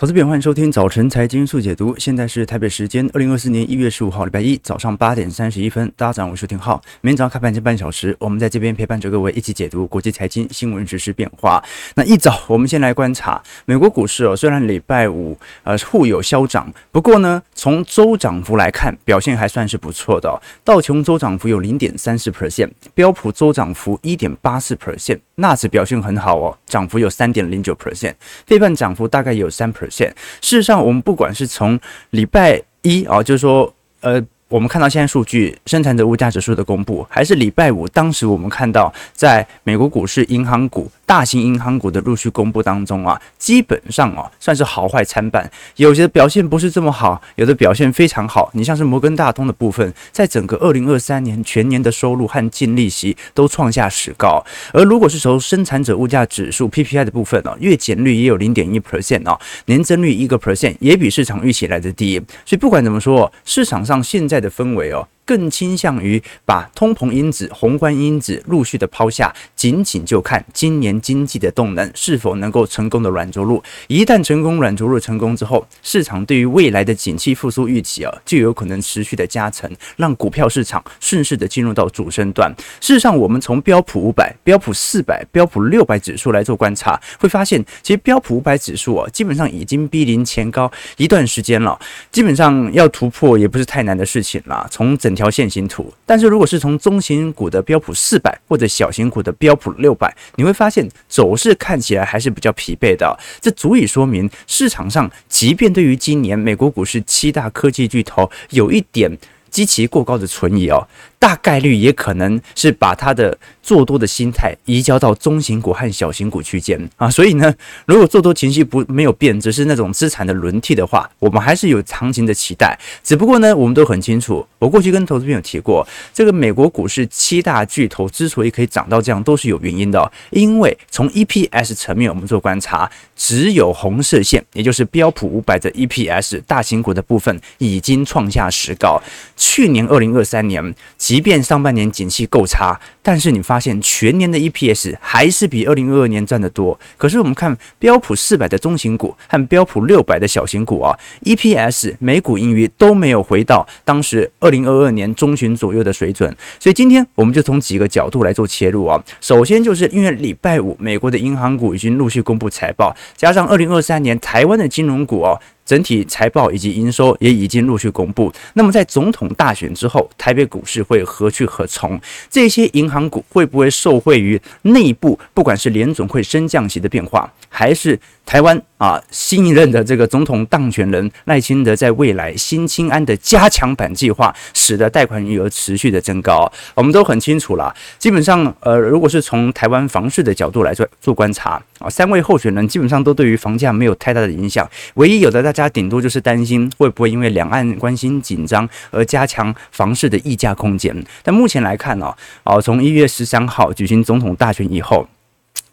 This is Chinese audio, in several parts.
投资朋友，欢迎收听早晨财经速解读。现在是台北时间二零二四年一月十五号礼拜一早上八点三十一分。大家早上好，我是廷浩。明天早上开盘前半小时，我们在这边陪伴着各位一起解读国际财经新闻、时事变化。那一早，我们先来观察美国股市哦。虽然礼拜五呃互有消涨，不过呢，从周涨幅来看，表现还算是不错的哦。道琼周涨幅有零点三四 percent，标普周涨幅一点八四 percent，纳指表现很好哦，涨幅有三点零九 percent，费半涨幅大概有三 percent。事实上，我们不管是从礼拜一啊，就是说，呃。我们看到现在数据，生产者物价指数的公布，还是礼拜五，当时我们看到在美国股市银行股、大型银行股的陆续公布当中啊，基本上啊算是好坏参半，有些表现不是这么好，有的表现非常好。你像是摩根大通的部分，在整个二零二三年全年的收入和净利息都创下史高。而如果是从生产者物价指数 PPI 的部分呢，月减率也有零点一 percent 啊，年增率一个 percent 也比市场预期来的低。所以不管怎么说，市场上现在的氛围哦。更倾向于把通膨因子、宏观因子陆续的抛下，仅仅就看今年经济的动能是否能够成功的软着陆。一旦成功软着陆成功之后，市场对于未来的景气复苏预期啊，就有可能持续的加成，让股票市场顺势的进入到主升段。事实上，我们从标普五百、标普四百、标普六百指数来做观察，会发现其实标普五百指数啊，基本上已经逼临前高一段时间了，基本上要突破也不是太难的事情了。从整条线形图，但是如果是从中型股的标普四百或者小型股的标普六百，你会发现走势看起来还是比较疲惫的。这足以说明市场上，即便对于今年美国股市七大科技巨头有一点极其过高的存疑哦。大概率也可能是把他的做多的心态移交到中型股和小型股区间啊，所以呢，如果做多情绪不没有变，只是那种资产的轮替的话，我们还是有行情的期待。只不过呢，我们都很清楚，我过去跟投资朋友提过，这个美国股市七大巨头之所以可以涨到这样，都是有原因的。因为从 EPS 层面我们做观察，只有红色线，也就是标普五百的 EPS 大型股的部分已经创下史高。去年二零二三年。即便上半年景气够差，但是你发现全年的 EPS 还是比二零二二年赚得多。可是我们看标普四百的中型股和标普六百的小型股啊，EPS 每股盈余都没有回到当时二零二二年中旬左右的水准。所以今天我们就从几个角度来做切入啊。首先就是因为礼拜五美国的银行股已经陆续公布财报，加上二零二三年台湾的金融股哦。整体财报以及营收也已经陆续公布。那么在总统大选之后，台北股市会何去何从？这些银行股会不会受惠于内部，不管是联总会升降级的变化，还是台湾啊新一任的这个总统当选人赖清德在未来新青安的加强版计划，使得贷款余额持续的增高？我们都很清楚了。基本上，呃，如果是从台湾房市的角度来做做观察啊，三位候选人基本上都对于房价没有太大的影响，唯一有的大。家顶多就是担心会不会因为两岸关系紧张而加强房市的议价空间。但目前来看呢，哦，从一月十三号举行总统大选以后，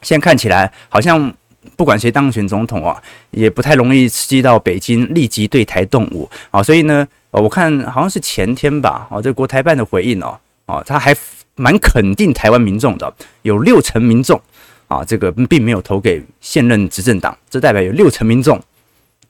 现在看起来好像不管谁当选总统啊，也不太容易刺激到北京立即对台动武啊。所以呢，我看好像是前天吧，哦，这国台办的回应哦，哦，他还蛮肯定台湾民众的，有六成民众啊，这个并没有投给现任执政党，这代表有六成民众。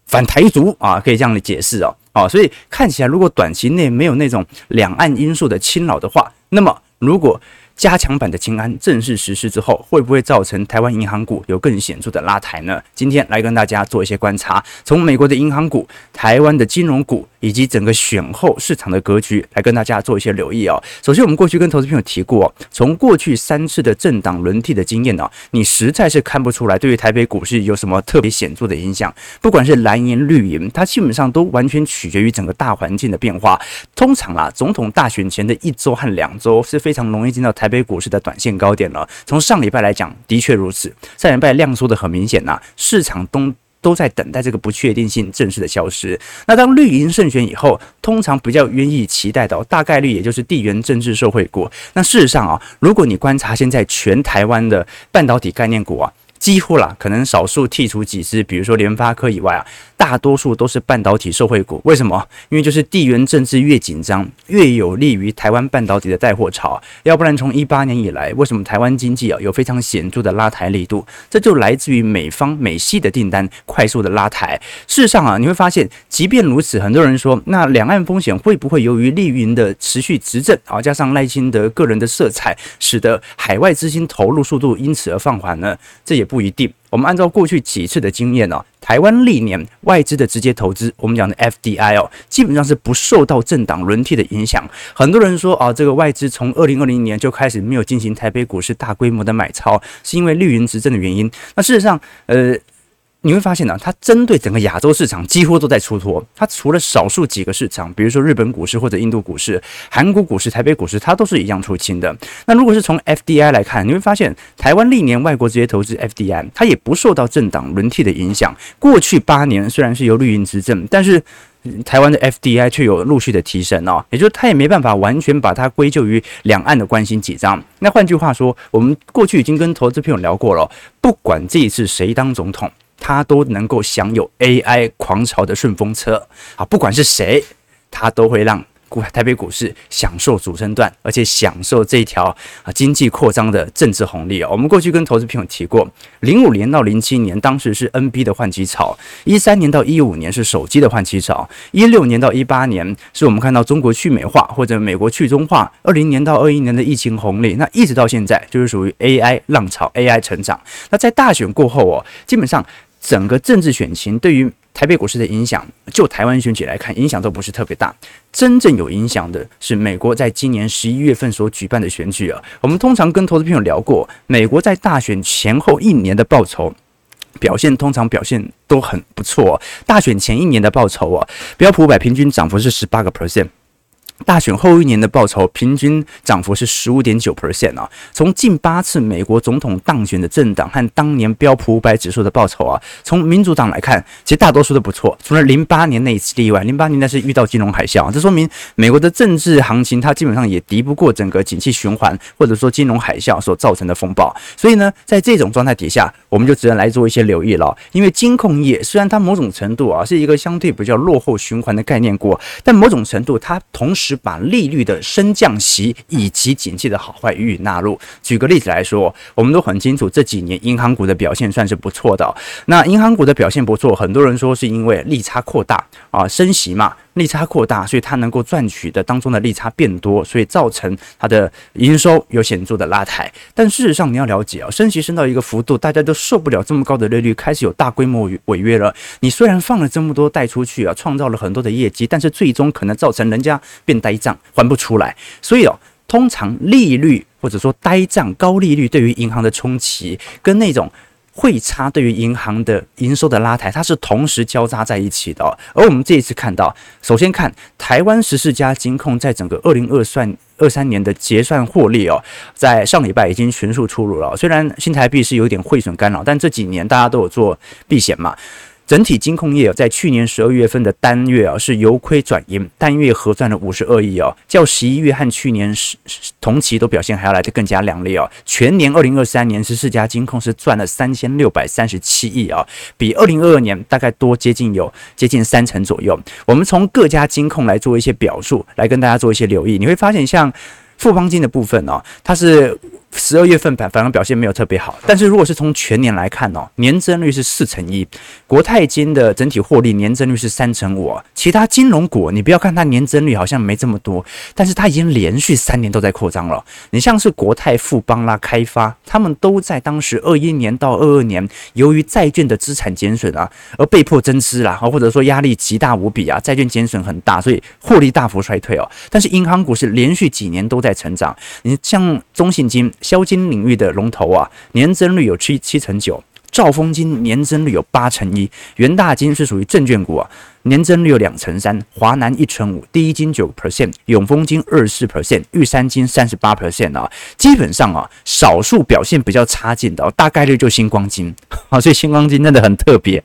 反台独啊，可以这样的解释哦，哦，所以看起来，如果短期内没有那种两岸因素的侵扰的话，那么如果加强版的清安正式实施之后，会不会造成台湾银行股有更显著的拉抬呢？今天来跟大家做一些观察，从美国的银行股、台湾的金融股以及整个选后市场的格局来跟大家做一些留意哦。首先，我们过去跟投资朋友提过，从过去三次的政党轮替的经验呢，你实在是看不出来对于台北股市有什么特别显著的影响。不管是蓝营绿营，它基本上都完全取决于整个大环境的变化。通常啊，总统大选前的一周和两周是非常容易进到台。台北股市的短线高点了。从上礼拜来讲，的确如此。上礼拜量缩的很明显呐、市场都都在等待这个不确定性正式的消失。那当绿营胜选以后，通常比较愿意期待的，大概率也就是地缘政治受惠股。那事实上啊，如果你观察现在全台湾的半导体概念股啊。几乎啦，可能少数剔除几只，比如说联发科以外啊，大多数都是半导体受惠股。为什么？因为就是地缘政治越紧张，越有利于台湾半导体的带货潮。要不然从一八年以来，为什么台湾经济啊有非常显著的拉抬力度？这就来自于美方美系的订单快速的拉抬。事实上啊，你会发现，即便如此，很多人说，那两岸风险会不会由于利云的持续执政啊，加上赖清德个人的色彩，使得海外资金投入速度因此而放缓呢？这也不一定。我们按照过去几次的经验呢，台湾历年外资的直接投资，我们讲的 FDI 哦，基本上是不受到政党轮替的影响。很多人说啊，这个外资从二零二零年就开始没有进行台北股市大规模的买超，是因为绿营执政的原因。那事实上，呃。你会发现呢、它针对整个亚洲市场几乎都在出脱。它除了少数几个市场，比如说日本股市或者印度股市、韩国股市、台北股市，它都是一样出清的。那如果是从 FDI 来看，你会发现台湾历年外国直接投资 FDI，它也不受到政党轮替的影响。过去八年虽然是由绿营执政，但是台湾的 FDI 却有陆续的提升哦，也就是它也没办法完全把它归咎于两岸的关心紧张。那换句话说，我们过去已经跟投资朋友聊过了，不管这一次谁当总统。他都能够享有 AI 狂潮的顺风车啊！不管是谁，他都会让股台北股市享受主升段，而且享受这一条啊经济扩张的政治红利啊！我们过去跟投资朋友提过，零五年到零七年，当时是 NB 的换机潮；一三年到一五年是手机的换机潮；一六年到一八年是我们看到中国去美化或者美国去中化；二零年到二一年的疫情红利，那一直到现在就是属于 AI 浪潮，AI 成长。那在大选过后哦，基本上。整个政治选情对于台北股市的影响，就台湾选举来看，影响都不是特别大。真正有影响的是美国在今年十一月份所举办的选举啊。我们通常跟投资朋友聊过，美国在大选前后一年的报酬表现，通常表现都很不错。大选前一年的报酬啊，标普五百平均涨幅是十八个 percent。大选后一年的报酬平均涨幅是十五点九 percent 啊！从近八次美国总统当选的政党和当年标普五百指数的报酬啊，从民主党来看，其实大多数都不错，除了零八年那一次例外。零八年那是遇到金融海啸，这说明美国的政治行情它基本上也敌不过整个景气循环或者说金融海啸所造成的风暴。所以呢，在这种状态底下，我们就只能来做一些留意了。因为金控业虽然它某种程度啊是一个相对比较落后循环的概念股，但某种程度它同时。是把利率的升降息以及景气的好坏予以纳入。举个例子来说，我们都很清楚这几年银行股的表现算是不错的。那银行股的表现不错，很多人说是因为利差扩大啊，升息嘛。利差扩大，所以它能够赚取的当中的利差变多，所以造成它的营收有显著的拉抬。但事实上，你要了解啊，升息升到一个幅度，大家都受不了这么高的利率，开始有大规模违约了。你虽然放了这么多贷出去啊，创造了很多的业绩，但是最终可能造成人家变呆账，还不出来。所以哦，通常利率或者说呆账、高利率对于银行的冲击，跟那种。汇差对于银行的营收的拉抬，它是同时交叉在一起的。而我们这一次看到，首先看台湾十四家金控在整个二零二算二三年的结算获利哦，在上礼拜已经全数出炉了。虽然新台币是有点汇损干扰，但这几年大家都有做避险嘛。整体金控业在去年十二月份的单月啊是由亏转盈，单月核赚了五十二亿哦，较十一月和去年十同期都表现还要来得更加亮丽哦。全年二零二三年十四家金控是赚了三千六百三十七亿啊，比二零二二年大概多接近有接近三成左右。我们从各家金控来做一些表述，来跟大家做一些留意，你会发现像富邦金的部分哦，它是。十二月份反反而表现没有特别好，但是如果是从全年来看哦，年增率是四成一，国泰金的整体获利年增率是三成五，其他金融股你不要看它年增率好像没这么多，但是它已经连续三年都在扩张了。你像是国泰、富邦啦、开发，他们都在当时二一年到二二年，由于债券的资产减损啊，而被迫增资啦，或者说压力极大无比啊，债券减损很大，所以获利大幅衰退哦。但是银行股是连续几年都在成长，你像中信金。消金领域的龙头啊，年增率有七七成九；兆丰金年增率有八成一；元大金是属于证券股啊，年增率有两成三；华南一成五；第一金九 percent；永丰金二十四 percent；玉山金三十八 percent 啊。基本上啊，少数表现比较差劲的，大概率就星光金啊。所以星光金真的很特别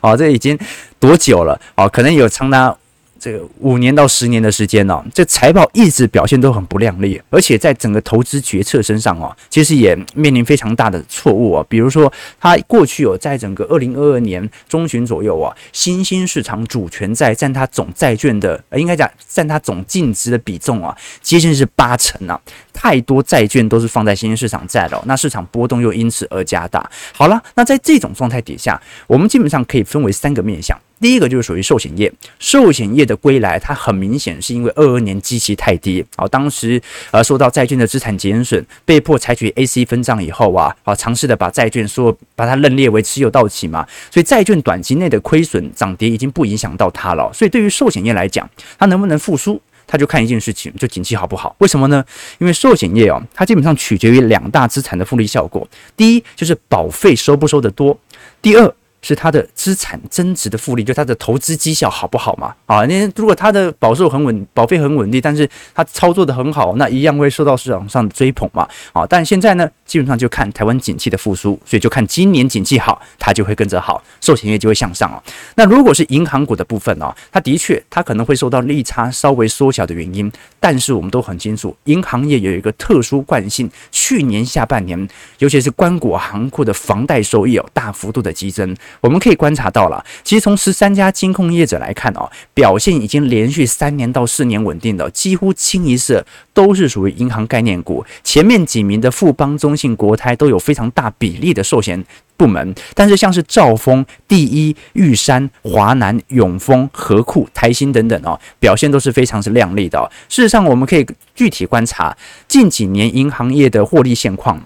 啊，这已经多久了啊？可能有长达。这个五年到十年的时间呢、这财报一直表现都很不亮丽，而且在整个投资决策身上哦，其实也面临非常大的错误啊。比如说，它过去有在整个二零二二年中旬左右啊，新兴市场主权债占它总债券的，应该讲占它总净值的比重啊，接近是八成啊。太多债券都是放在新兴市场债了，那市场波动又因此而加大。好了，那在这种状态底下，我们基本上可以分为三个面向。第一个就是属于寿险业，寿险业的归来，它很明显是因为二二年基期太低，好，当时呃受到债券的资产减损，被迫采取 AC 分账以后啊，好，尝试的把债券说把它认列为持有到期嘛，所以债券短期内的亏损涨跌已经不影响到它了，所以对于寿险业来讲，它能不能复苏，它就看一件事情，就景气好不好？为什么呢？因为寿险业哦，它基本上取决于两大资产的复利效果，第一就是保费收不收得多，第二。是它的资产增值的复利，就它的投资绩效好不好嘛？啊，那如果它的保售很稳，保费很稳定，但是它操作的很好，那一样会受到市场上的追捧嘛？啊，但现在呢，基本上就看台湾景气的复苏，所以就看今年景气好，它就会跟着好，寿险业就会向上哦。那如果是银行股的部分哦，它的确它可能会受到利差稍微缩小的原因，但是我们都很清楚，银行业有一个特殊惯性，去年下半年，尤其是关谷行库的房贷收益哦，大幅度的激增。我们可以观察到了，其实从十三家金控业者来看哦，表现已经连续三年到四年稳定的，几乎清一色都是属于银行概念股。前面几名的富邦、中信、国泰都有非常大比例的寿险部门，但是像是兆丰、第一、玉山、华南、永丰、合库、台新等等哦，表现都是非常之亮丽的哦。事实上，我们可以具体观察近几年银行业的获利现况。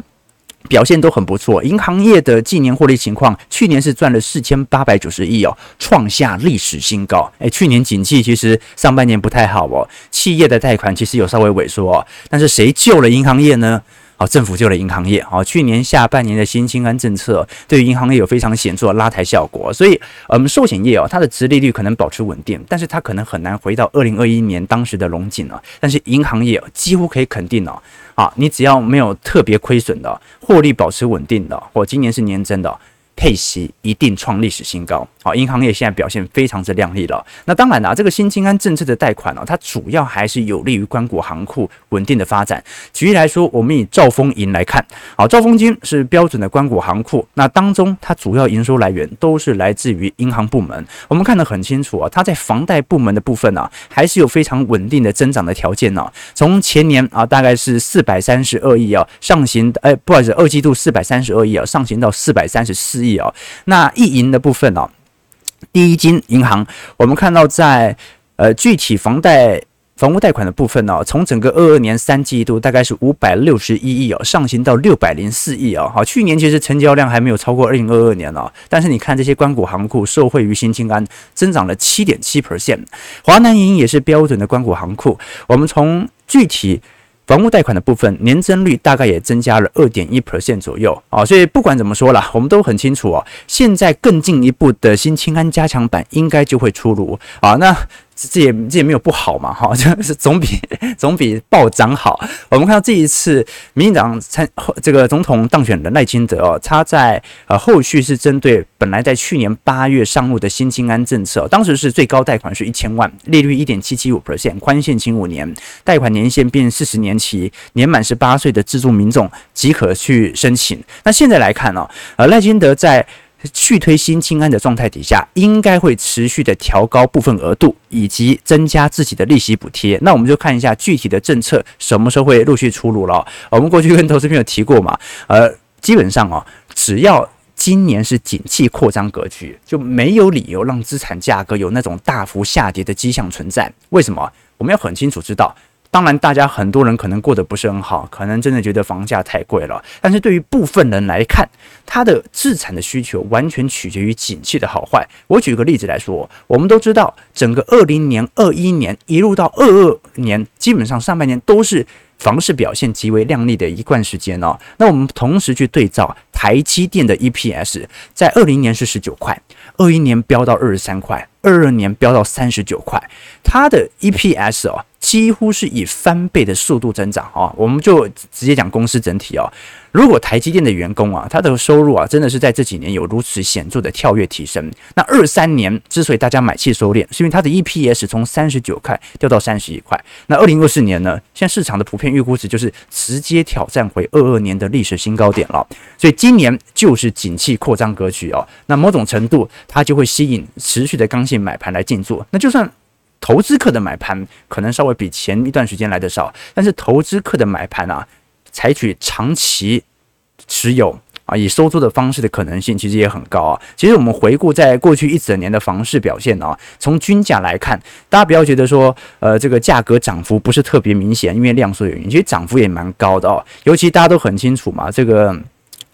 表现都很不错，银行业的近年获利情况，去年是赚了四千八百九十亿哦，创下历史新高。诶，去年景气其实上半年不太好哦，企业的贷款其实有稍微萎缩哦，但是谁救了银行业呢？好，政府救了银行业。好，去年下半年的新青安政策对于银行业有非常显著的拉抬效果，所以，我们寿险业哦，它的殖利率可能保持稳定，但是它可能很难回到二零二一年当时的龙景了。但是银行业几乎可以肯定哦，啊，你只要没有特别亏损的，获利保持稳定的，或今年是年增的。配息一定创历史新高，好，银行业现在表现非常之亮丽了。那当然啦，这个新青安政策的贷款呢，它主要还是有利于关谷行库稳定的发展。举例来说，我们以兆丰银来看，好，兆丰金是标准的关谷行库，那当中它主要营收来源都是来自于银行部门。我们看得很清楚啊，它在房贷部门的部分呢，还是有非常稳定的增长的条件呢。从前年啊，大概是四百三十二亿啊，上行，哎，不好意思，二季度四百三十二亿啊，上行到四百三十四。亿啊，那一银的部分哦，第一金银行，我们看到在呃具体房贷房屋贷款的部分呢，从整个二二年三季度大概是五百六十一亿哦，上行到六百零四亿哦。好，去年其实成交量还没有超过二零二二年哦，但是你看这些关谷行库受惠于新金安，增长了七点七 percent。华南银也是标准的关谷行库，我们从具体。房屋贷款的部分年增率大概也增加了二点一 percent 左右啊，所以不管怎么说啦，我们都很清楚哦，现在更进一步的新青安加强版应该就会出炉啊，那。这也这也没有不好嘛，哈，就是总比总比暴涨好。我们看到这一次民进党参这个总统当选人赖清德哦，他在呃后续是针对本来在去年八月上路的新青安政策，当时是最高贷款是一千万，利率一点七七五 percent，宽限期五年，贷款年限变四十年期，年满十八岁的自住民众即可去申请。那现在来看呢，呃赖清德在。去推新清安的状态底下，应该会持续的调高部分额度，以及增加自己的利息补贴。那我们就看一下具体的政策什么时候会陆续出炉了。我们过去跟投资朋友提过嘛，呃，基本上哦，只要今年是景气扩张格局，就没有理由让资产价格有那种大幅下跌的迹象存在。为什么？我们要很清楚知道。当然，大家很多人可能过得不是很好，可能真的觉得房价太贵了。但是对于部分人来看，他的资产的需求完全取决于景气的好坏。我举个例子来说，我们都知道，整个二零年、二一年一路到二二年，基本上上半年都是房市表现极为亮丽的一段时间哦。那我们同时去对照台积电的 EPS，在二零年是十九块，二一年飙到二十三块，二二年飙到三十九块，它的 EPS 哦。几乎是以翻倍的速度增长啊！我们就直接讲公司整体啊。如果台积电的员工啊，他的收入啊，真的是在这几年有如此显著的跳跃提升，那二三年之所以大家买气收敛，是因为它的 EPS 从三十九块掉到三十一块。那二零二四年呢，现在市场的普遍预估值就是直接挑战回二二年的历史新高点了。所以今年就是景气扩张格局哦。那某种程度，它就会吸引持续的刚性买盘来进驻。那就算投资客的买盘可能稍微比前一段时间来得少，但是投资客的买盘啊。采取长期持有啊，以收租的方式的可能性其实也很高啊。其实我们回顾在过去一整年的房市表现啊，从均价来看，大家不要觉得说，呃，这个价格涨幅不是特别明显，因为量缩原因，其实涨幅也蛮高的哦。尤其大家都很清楚嘛，这个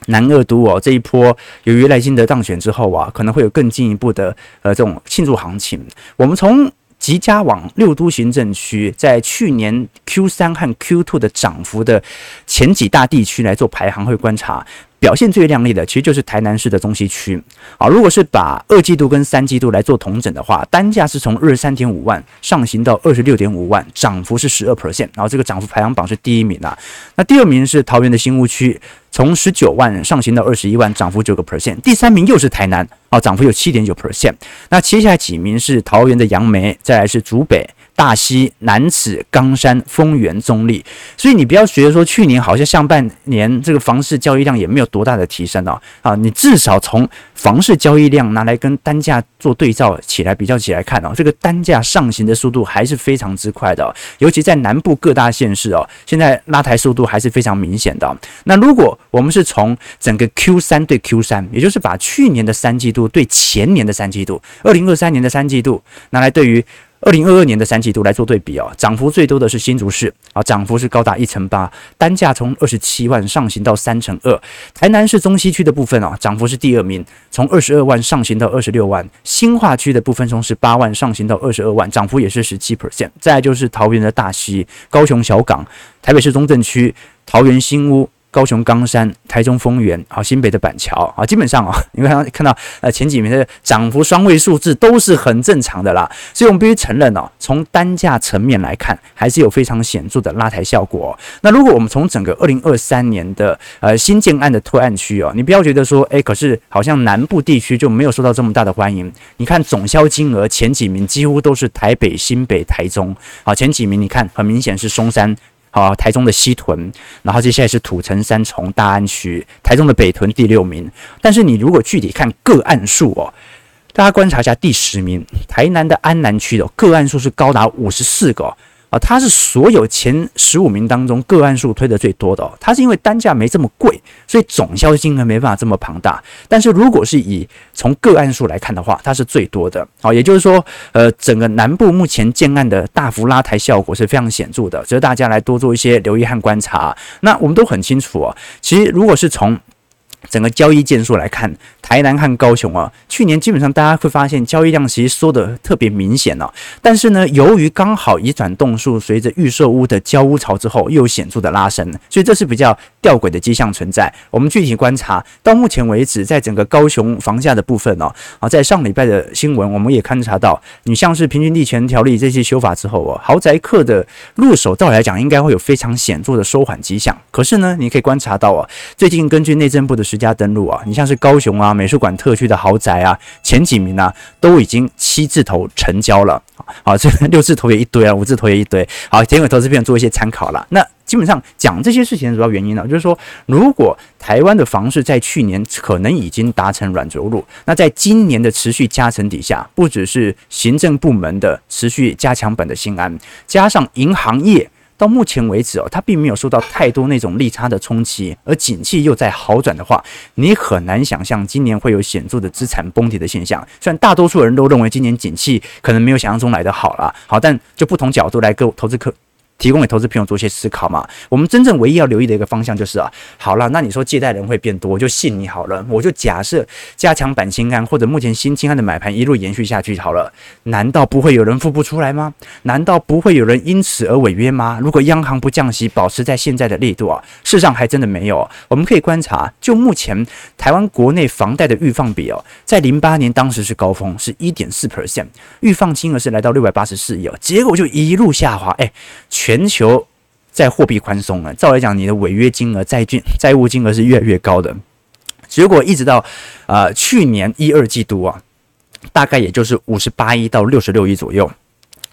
南二都哦，这一波由于赖清德当选之后啊，可能会有更进一步的呃这种庆祝行情。我们从吉家网六都行政区在去年 Q 三和 Q two 的涨幅的前几大地区来做排行，会观察。表现最亮丽的，其实就是台南市的中西区啊。如果是把二季度跟三季度来做同整的话，单价是从二十三点五万上行到二十六点五万，涨幅是十二 percent。然后这个涨幅排行榜是第一名啊。那第二名是桃园的新屋区，从十九万上行到二十一万，涨幅九个 percent。第三名又是台南啊，涨幅有七点九 percent。那接下来几名是桃园的杨梅，再来是竹北。大溪、楠梓、冈山、丰原、中立，所以你不要觉得说去年好像上半年这个房市交易量也没有多大的提升哦，啊，你至少从房市交易量拿来跟单价做对照起来比较起来看哦，这个单价上行的速度还是非常之快的，尤其在南部各大县市哦，现在拉抬速度还是非常明显的。那如果我们是从整个 Q 三对 Q 三，也就是把去年的三季度对前年的三季度，二零二三年的三季度拿来对于。二零二二年的三季度来做对比哦，涨幅最多的是新竹市啊，涨幅是高达一成八，单价从二十七万上行到三成二。台南市中西区的部分哦，涨幅是第二名，从二十二万上行到二十六万。新化区的部分从十八万上行到二十二万，涨幅也是十七 percent。再就是桃园的大溪、高雄小港、台北市中正区、桃园新屋。高雄冈山、台中丰原，好，新北的板桥，啊，基本上啊，你看看到呃前几名的涨幅双位数字都是很正常的啦，所以我们必须承认哦，从单价层面来看，还是有非常显著的拉抬效果。那如果我们从整个二零二三年的呃新建案的推案区哦，你不要觉得说，诶，可是好像南部地区就没有受到这么大的欢迎。你看总销金额前几名几乎都是台北、新北、台中，好，前几名你看很明显是松山。好，台中的西屯，然后接下来是土城、三重、大安区，台中的北屯第六名。但是你如果具体看个案数哦，大家观察一下第十名，台南的安南区的个案数是高达五十四个。啊，它是所有前十五名当中个案数推得最多的哦。它是因为单价没这么贵，所以总销金额没办法这么庞大。但是如果是以从个案数来看的话，它是最多的。好，也就是说，呃，整个南部目前建案的大幅拉抬效果是非常显著的，值得大家来多做一些留意和观察。那我们都很清楚哦，其实如果是从整个交易件数来看，台南和高雄啊，去年基本上大家会发现交易量其实缩得特别明显哦。但是呢，由于刚好移转动数随着预售屋的交屋潮之后又有显著的拉升，所以这是比较吊诡的迹象存在。我们具体观察到目前为止，在整个高雄房价的部分哦，啊，在上礼拜的新闻我们也勘察到，你像是平均地权条例这些修法之后哦，豪宅客的入手，照理来讲应该会有非常显著的收缓迹象。可是呢，你可以观察到啊，最近根据内政部的十家登录啊，你像是高雄啊、美术馆特区的豪宅啊，前几名啊都已经七字头成交了。好，这 六字头也一堆啊，五字头也一堆。好，提供投资朋友做一些参考了。那基本上讲这些事情的主要原因呢，就是说，如果台湾的房市在去年可能已经达成软着陆，那在今年的持续加成底下，不只是行政部门的持续加强本的信安，加上银行业。到目前为止哦，它并没有受到太多那种利差的冲击，而景气又在好转的话，你很难想象今年会有显著的资产崩跌的现象。虽然大多数人都认为今年景气可能没有想象中来的好了，好，但就不同角度来各投资客提供给投资朋友做一些思考嘛。我们真正唯一要留意的一个方向就是啊，好了，那你说借贷人会变多，我就信你好了，我就假设加强版新安或者目前新清安的买盘一路延续下去好了，难道不会有人付不出来吗？难道不会有人因此而违约吗？如果央行不降息，保持在现在的力度啊，事实上还真的没有。我们可以观察，就目前台湾国内房贷的预放比哦，在零八年当时是高峰，是一点四 percent，预放金额是来到六百八十四亿哦，结果就一路下滑，哎，全全球在货币宽松了，照来讲，你的违约金额、债券、债务金额是越来越高的，结果一直到啊、去年一二季度啊，大概也就是五十八亿到六十六亿左右，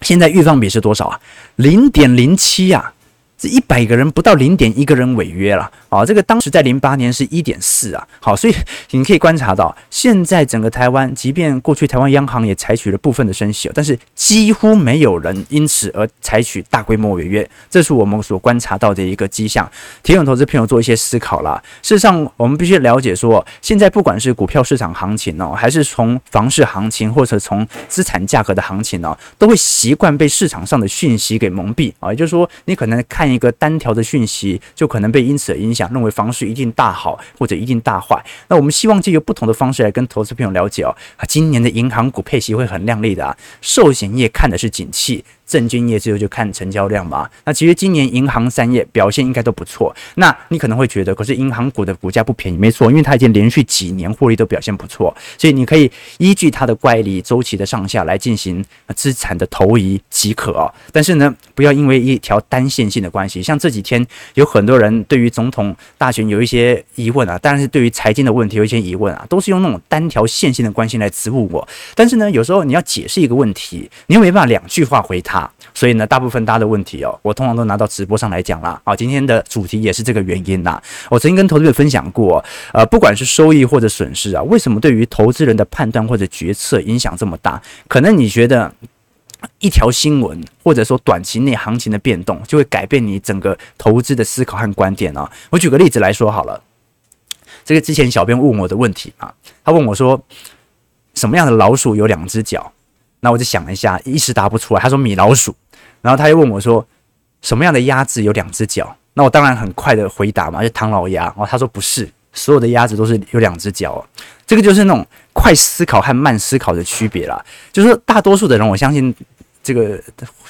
现在预放比是多少啊？零点零七呀。这一百个人不到零点一个人违约了啊！这个当时在零八年是一点四啊。好，所以 你可以观察到，现在整个台湾，即便过去台湾央行也采取了部分的升息，但是几乎没有人因此而采取大规模违约，这是我们所观察到的一个迹象。提醒投资朋友做一些思考啦。事实上，我们必须了解说，现在不管是股票市场行情哦，还是从房市行情，或者从资产价格的行情哦，都会习惯被市场上的讯息给蒙蔽啊。也就是说，你可能看。一个单条的讯息就可能被因此影响，认为房市一定大好或者一定大坏。那我们希望借由不同的方式来跟投资朋友了解哦，今年的银行股配息会很亮丽的啊，寿险业看的是景气。证券业之后就看成交量嘛。那其实今年银行三业表现应该都不错。那你可能会觉得，可是银行股的股价不便宜，没错，因为它已经连续几年获利都表现不错，所以你可以依据它的乖离周期的上下来进行资产的投移即可哦。但是呢，不要因为一条单线性的关系，像这几天有很多人对于总统大选有一些疑问啊，当然是对于财经的问题有一些疑问啊，都是用那种单条线性的关系来质问我。但是呢，有时候你要解释一个问题，你又没办法两句话回他。所以呢，大部分大家的问题哦，我通常都拿到直播上来讲啦。好，今天的主题也是这个原因呐。我曾经跟投资者分享过，呃，不管是收益或者损失啊，为什么对于投资人的判断或者决策影响这么大？可能你觉得一条新闻或者说短期内行情的变动，就会改变你整个投资的思考和观点啊。我举个例子来说好了，这个之前小编问我的问题啊，他问我说，什么样的老鼠有两只脚？那我就想了一下，一时答不出来。他说米老鼠，然后他又问我说，什么样的鸭子有两只脚？那我当然很快的回答嘛，就唐老鸭。然后他说不是，所有的鸭子都是有两只脚。这个就是那种快思考和慢思考的区别啦。就是说，大多数的人，我相信这个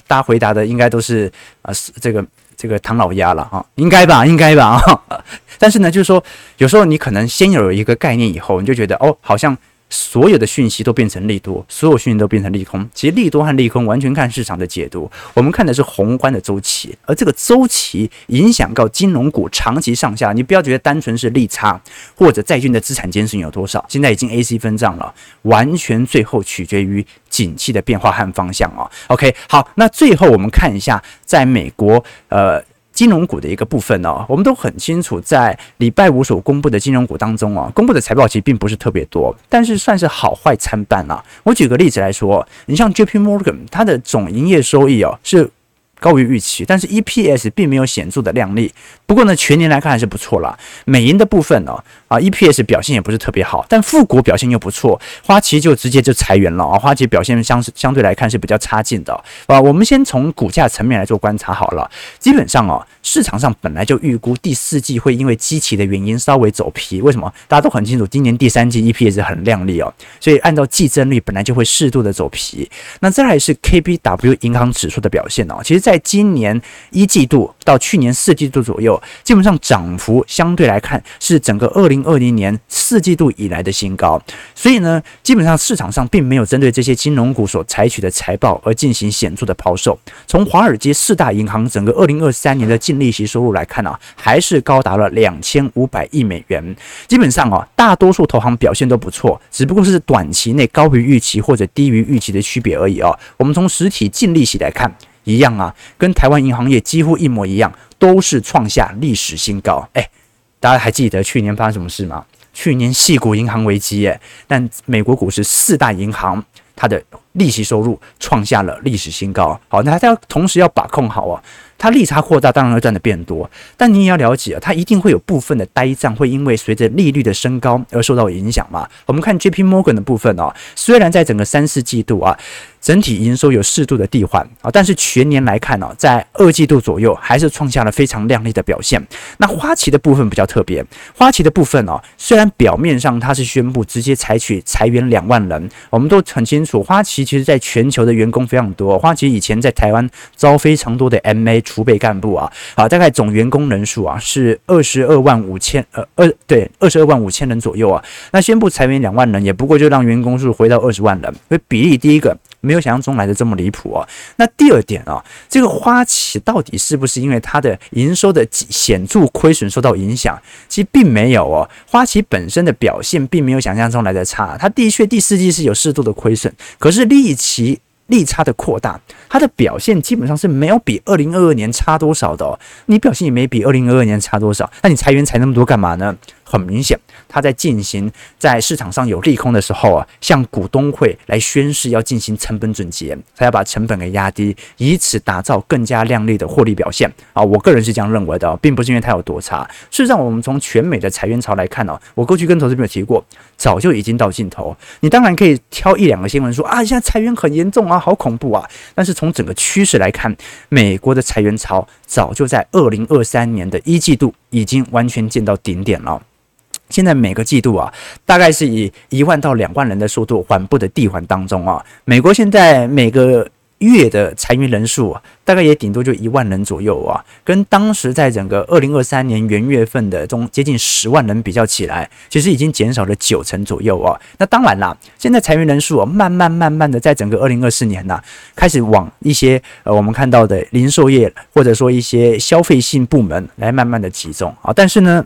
大家回答的应该都是啊，这个这个唐老鸭了啊，应该吧，应该吧啊。但是呢，就是说，有时候你可能先有一个概念，以后你就觉得哦，好像。所有的讯息都变成利多，所有讯息都变成利空。其实利多和利空完全看市场的解读。我们看的是宏观的周期，而这个周期影响到金融股长期上下。你不要觉得单纯是利差或者债券的资产减损有多少，现在已经 AC 分账了，完全最后取决于景气的变化和方向啊。OK，好，那最后我们看一下，在美国，呃。金融股的一个部分呢，我们都很清楚，在礼拜五所公布的金融股当中啊，公布的财报其实并不是特别多，但是算是好坏参半啊。我举个例子来说，你像 JP Morgan，它的总营业收益哦是高于预期，但是 EPS 并没有显著的亮丽。不过呢，全年来看还是不错啦。美银的部分呢，啊，EPS 表现也不是特别好，但富国表现又不错。花旗就直接就裁员了啊，花旗表现相相对来看是比较差劲的啊。我们先从股价层面来做观察好了。基本上啊，市场上本来就预估第四季会因为基期的原因稍微走皮。为什么？大家都很清楚，今年第三季 EPS 很亮丽哦，所以按照季增率本来就会适度的走皮。那再来是 KBW 银行指数的表现哦，其实在今年一季度到去年四季度左右。基本上涨幅相对来看是整个二零二零年四季度以来的新高，所以呢，基本上市场上并没有针对这些金融股所采取的财报而进行显著的抛售。从华尔街四大银行整个二零二三年的净利息收入来看啊，还是高达了两千五百亿美元。基本上啊，大多数投行表现都不错，只不过是短期内高于预期或者低于预期的区别而已哦。我们从实体净利息来看，一样啊，跟台湾银行业几乎一模一样。都是创下历史新高，哎，大家还记得去年发生什么事吗？去年系股银行危机，哎，但美国股市四大银行它的利息收入创下了历史新高。好，那它要同时要把控好啊。它利差扩大，当然会赚的变多，但你也要了解啊，它一定会有部分的呆账会因为随着利率的升高而受到影响嘛。我们看 JP Morgan 的部分哦，虽然在整个三四季度啊，整体营收有适度的递缓啊，但是全年来看呢，在二季度左右还是创下了非常亮丽的表现。那花旗的部分比较特别，花旗的部分哦，虽然表面上它是宣布直接采取裁员两万人，我们都很清楚，花旗其实在全球的员工非常多，花旗以前在台湾招非常多的 MA。储备干部啊，好，大概总员工人数啊是二十二万五千，呃，二对二十二万五千人左右啊。那宣布裁员两万人，也不过就让员工数回到二十万人，所以比例第一个没有想象中来的这么离谱啊。那第二点啊，这个花旗到底是不是因为它的营收的显著亏损受到影响？其实并没有哦，花旗本身的表现并没有想象中来的差，它的确第四季是有适度的亏损，可是利奇。利差的扩大，它的表现基本上是没有比二零二二年差多少的哦。你表现也没比二零二二年差多少，那你裁员裁那么多干嘛呢？很明显，他在进行在市场上有利空的时候啊，向股东会来宣誓要进行成本总结，他要把成本给压低，以此打造更加亮丽的获利表现啊。我个人是这样认为的，并不是因为它有多差。事实上，我们从全美的裁员潮来看呢，我过去跟投资朋友提过，早就已经到尽头。你当然可以挑一两个新闻说啊，现在裁员很严重啊，好恐怖啊。但是从整个趋势来看，美国的裁员潮早就在二零二三年的一季度已经完全见到顶点了。现在每个季度啊，大概是以一万到两万人的速度缓步的递缓当中啊。美国现在每个月的裁员人数啊，大概也顶多就一万人左右啊，跟当时在整个二零二三年元月份的中接近十万人比较起来，其实已经减少了九成左右啊。那当然啦，现在裁员人数，慢慢慢慢的在整个二零二四年呐，开始往一些呃我们看到的零售业或者说一些消费性部门来慢慢的集中啊，但是呢。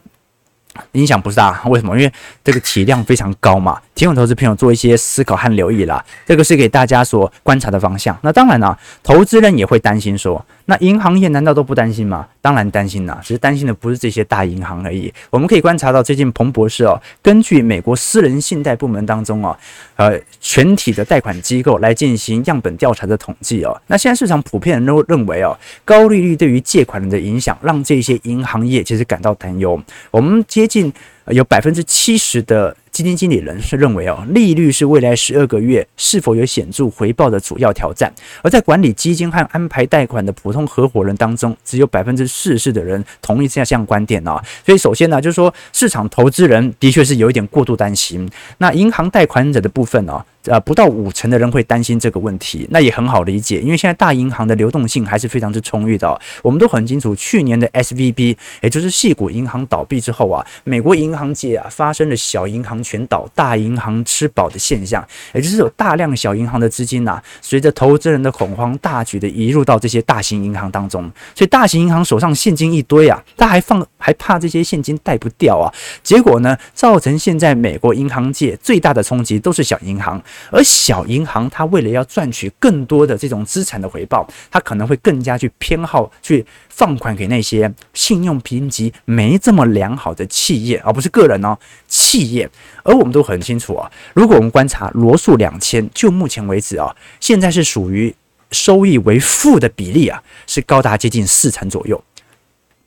影响不是大，为什么？因为这个体量非常高嘛。提供投资朋友做一些思考和留意啦，这个是给大家所观察的方向。那当然了，投资人也会担心说，那银行业难道都不担心吗？当然担心啦，只是担心的不是这些大银行而已。我们可以观察到，最近彭博士哦，根据美国私人信贷部门当中哦，呃，全体的贷款机构来进行样本调查的统计哦，那现在市场普遍都认为哦，高利率对于借款人的影响，让这些银行业其实感到担忧。我们接近有百分之七十的。基金经理人是认为哦，利率是未来十二个月是否有显著回报的主要挑战。而在管理基金和安排贷款的普通合伙人当中，只有百分之四十的人同意这样观点呢。所以首先呢，就是说市场投资人的确是有一点过度担心。那银行贷款者的部分呢？呃，不到五成的人会担心这个问题，那也很好理解，因为现在大银行的流动性还是非常之充裕的。我们都很清楚，去年的 SVB，也就是矽谷银行倒闭之后啊，美国银行界啊发生了小银行全倒、大银行吃饱的现象，也就是有大量小银行的资金呐、啊，随着投资人的恐慌，大举的移入到这些大型银行当中，所以大型银行手上现金一堆啊，他还放还怕这些现金贷不掉啊，结果呢，造成现在美国银行界最大的冲击都是小银行。而小银行，它为了要赚取更多的这种资产的回报，它可能会更加去偏好去放款给那些信用评级没这么良好的企业，而不是个人哦，企业。而我们都很清楚啊，如果我们观察罗素两千，就目前为止啊，现在是属于收益为负的比例啊，是高达接近四成左右。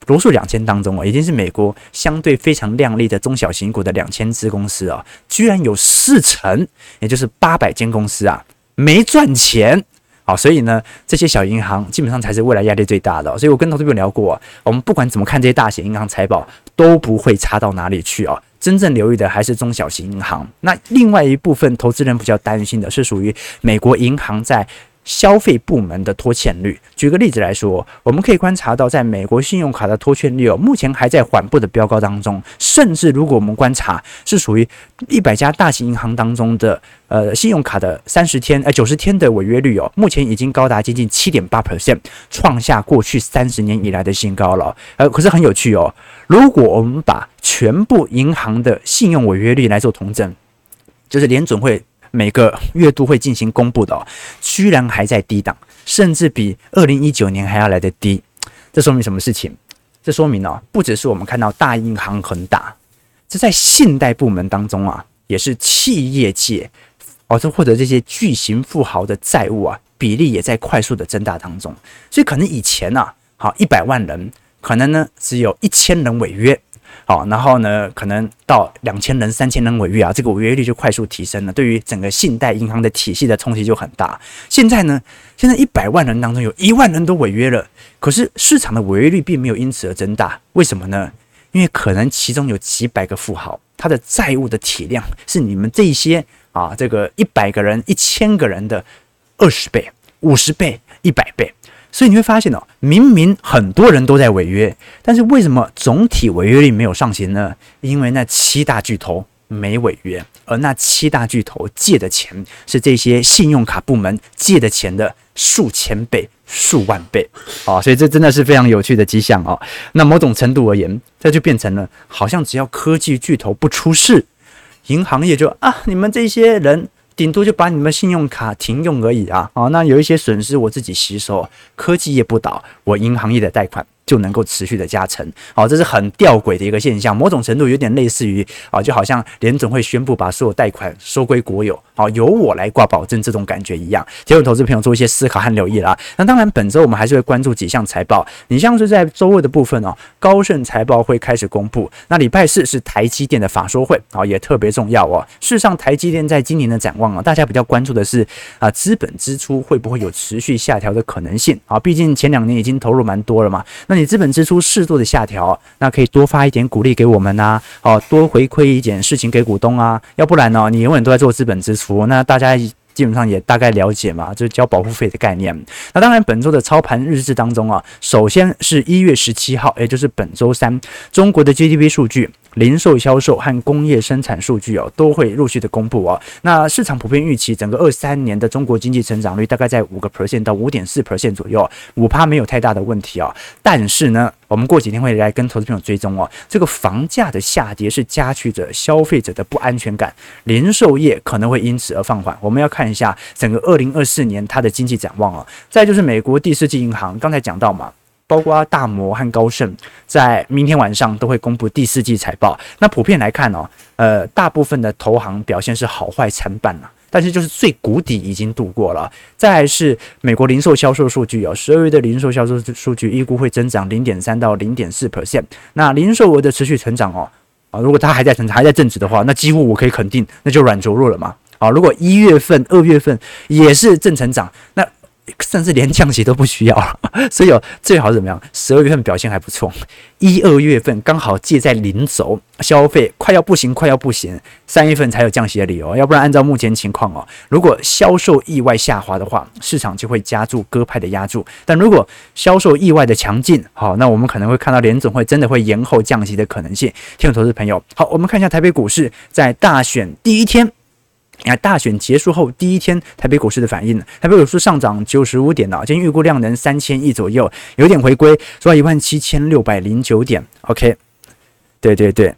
罗素两千当中啊，已经是美国相对非常亮丽的中小型股的两千只公司啊，居然有四成，也就是八百间公司啊，没赚钱。好，所以呢，这些小银行基本上才是未来压力最大的。所以我跟投资朋友聊过，我们不管怎么看这些大型银行财报，都不会差到哪里去啊。真正留意的还是中小型银行。那另外一部分投资人比较担心的是属于美国银行在。消费部门的拖欠率，举个例子来说，我们可以观察到，在美国信用卡的拖欠率哦，目前还在缓步的飙高当中。甚至如果我们观察，是属于一百家大型银行当中的呃信用卡的三十天呃九十天的违约率哦，目前已经高达接近七点八 percent，创下过去三十年以来的新高了。呃，可是很有趣哦，如果我们把全部银行的信用违约率来做统整，就是联准会。每个月都会进行公布的哦，居然还在低档，甚至比二零一九年还要来得低，这说明什么事情？这说明哦，不只是我们看到大银行很大，这在信贷部门当中啊，也是企业界哦，这或者这些巨型富豪的债务啊，比例也在快速的增大当中。所以可能以前呢、啊，好一百万人，可能呢只有一千人违约。好，然后呢，可能到两千人、三千人违约啊，这个违约率就快速提升了，对于整个信贷银行的体系的冲击就很大。现在呢，现在一百万人当中有一万人都违约了，可是市场的违约率并没有因此而增大，为什么呢？因为可能其中有几百个富豪，他的债务的体量是你们这一些啊，这个一百个人、一千个人的二十倍、五十倍、一百倍。所以你会发现哦，明明很多人都在违约，但是为什么总体违约率没有上行呢？因为那七大巨头没违约，而那七大巨头借的钱是这些信用卡部门借的钱的数千倍、数万倍啊！所以这真的是非常有趣的迹象哦。那某种程度而言，这就变成了好像只要科技巨头不出事，银行业就啊，你们这些人。顶多就把你们信用卡停用而已啊！啊，那有一些损失我自己吸收，科技业不倒，我银行业的贷款就能够持续的加成，好，这是很吊诡的一个现象，某种程度有点类似于啊，就好像联总会宣布把所有贷款收归国有，好，由我来挂保证这种感觉一样，提醒投资朋友做一些思考和留意啦。那当然，本周我们还是会关注几项财报，你像是在周二的部分哦，高盛财报会开始公布，那礼拜四是台积电的法说会啊，也特别重要哦。事实上，台积电在今年的展望啊，大家比较关注的是啊，资本支出会不会有持续下调的可能性啊？毕竟前两年已经投入蛮多了嘛，那。你资本支出适度的下调，那可以多发一点鼓励给我们呐，哦，多回馈一点事情给股东啊，要不然呢，你永远都在做资本支出，那大家基本上也大概了解嘛，就是交保护费的概念。那当然，本周的操盘日志当中啊，首先是一月十七号，也就是本周三，中国的 GDP 数据。零售销售和工业生产数据哦，都会陆续的公布哦。那市场普遍预期，整个二三年的中国经济成长率大概在五个 percent 到五点四 percent 左右，五趴没有太大的问题哦。但是呢，我们过几天会来跟投资朋友追踪哦。这个房价的下跌是加剧着消费者的不安全感，零售业可能会因此而放缓。我们要看一下整个二零二四年它的经济展望哦。再就是美国第四季银行，刚才讲到嘛。包括大摩和高盛在明天晚上都会公布第四季财报。那普遍来看哦，呃，大部分的投行表现是好坏参半了，但是就是最谷底已经度过了。再是美国零售销售数据哦，十二月的零售销售数据预估会增长零点三到零点四 percent。那零售额的持续成长哦，啊，如果它还在成长还在正值的话，那几乎我可以肯定，那就软着陆了嘛。啊，如果一月份、二月份也是正成长，那。甚至连降息都不需要了，所以哦，最好是怎么样？十二月份表现还不错，一二月份刚好借在零轴，消费快要不行，快要不行，三月份才有降息的理由。要不然按照目前情况哦，如果销售意外下滑的话，市场就会加注鸽派的押注；但如果销售意外的强劲，好，那我们可能会看到联总会真的会延后降息的可能性。听众投资朋友，好，我们看一下台北股市在大选第一天。你看大选结束后第一天，台北股市的反应，台北股市上涨九十五点了，今天预估量能三千亿左右，有点回归，收在一万七千六百零九点。OK，对对对，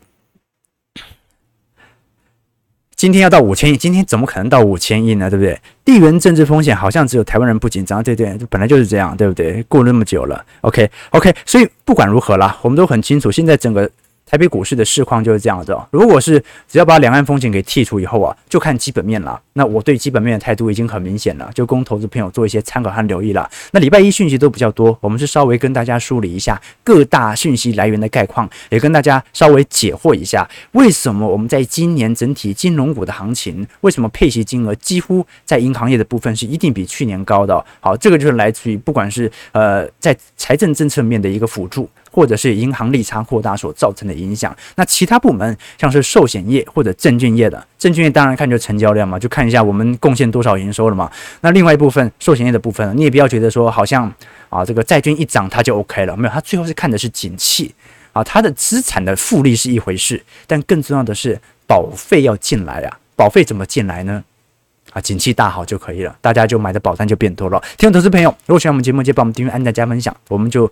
今天要到五千亿，今天怎么可能到五千亿呢？对不对？地缘政治风险好像只有台湾人不紧张，对对，本来就是这样，对不对？过那么久了，OK OK，所以不管如何啦，我们都很清楚，现在整个。台北股市的市况就是这样子。如果是只要把两岸风险给剔除以后啊，就看基本面了。那我对基本面的态度已经很明显了，就供投资朋友做一些参考和留意了。那礼拜一讯息都比较多，我们是稍微跟大家梳理一下各大讯息来源的概况，也跟大家稍微解惑一下，为什么我们在今年整体金融股的行情，为什么配息金额几乎在银行业的部分是一定比去年高的。好，这个就是来自于不管是呃在财政政策面的一个辅助。或者是银行利差扩大所造成的影响，那其他部门像是寿险业或者证券业的，证券业当然看就成交量嘛，就看一下我们贡献多少营收了嘛。那另外一部分寿险业的部分，你也不要觉得说好像啊这个债券一涨它就 OK 了，没有，它最后是看的是景气啊，它的资产的复利是一回事，但更重要的是保费要进来啊，保费怎么进来呢？啊，景气大好就可以了，大家就买的保单就变多了。听众投资朋友，如果喜欢我们节目，记得帮我们订阅、按赞、加分享，我们就。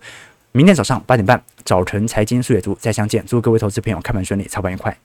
明天早上八点半，早晨财经速解读再相见。祝各位投资朋友开盘顺利，操盘愉快。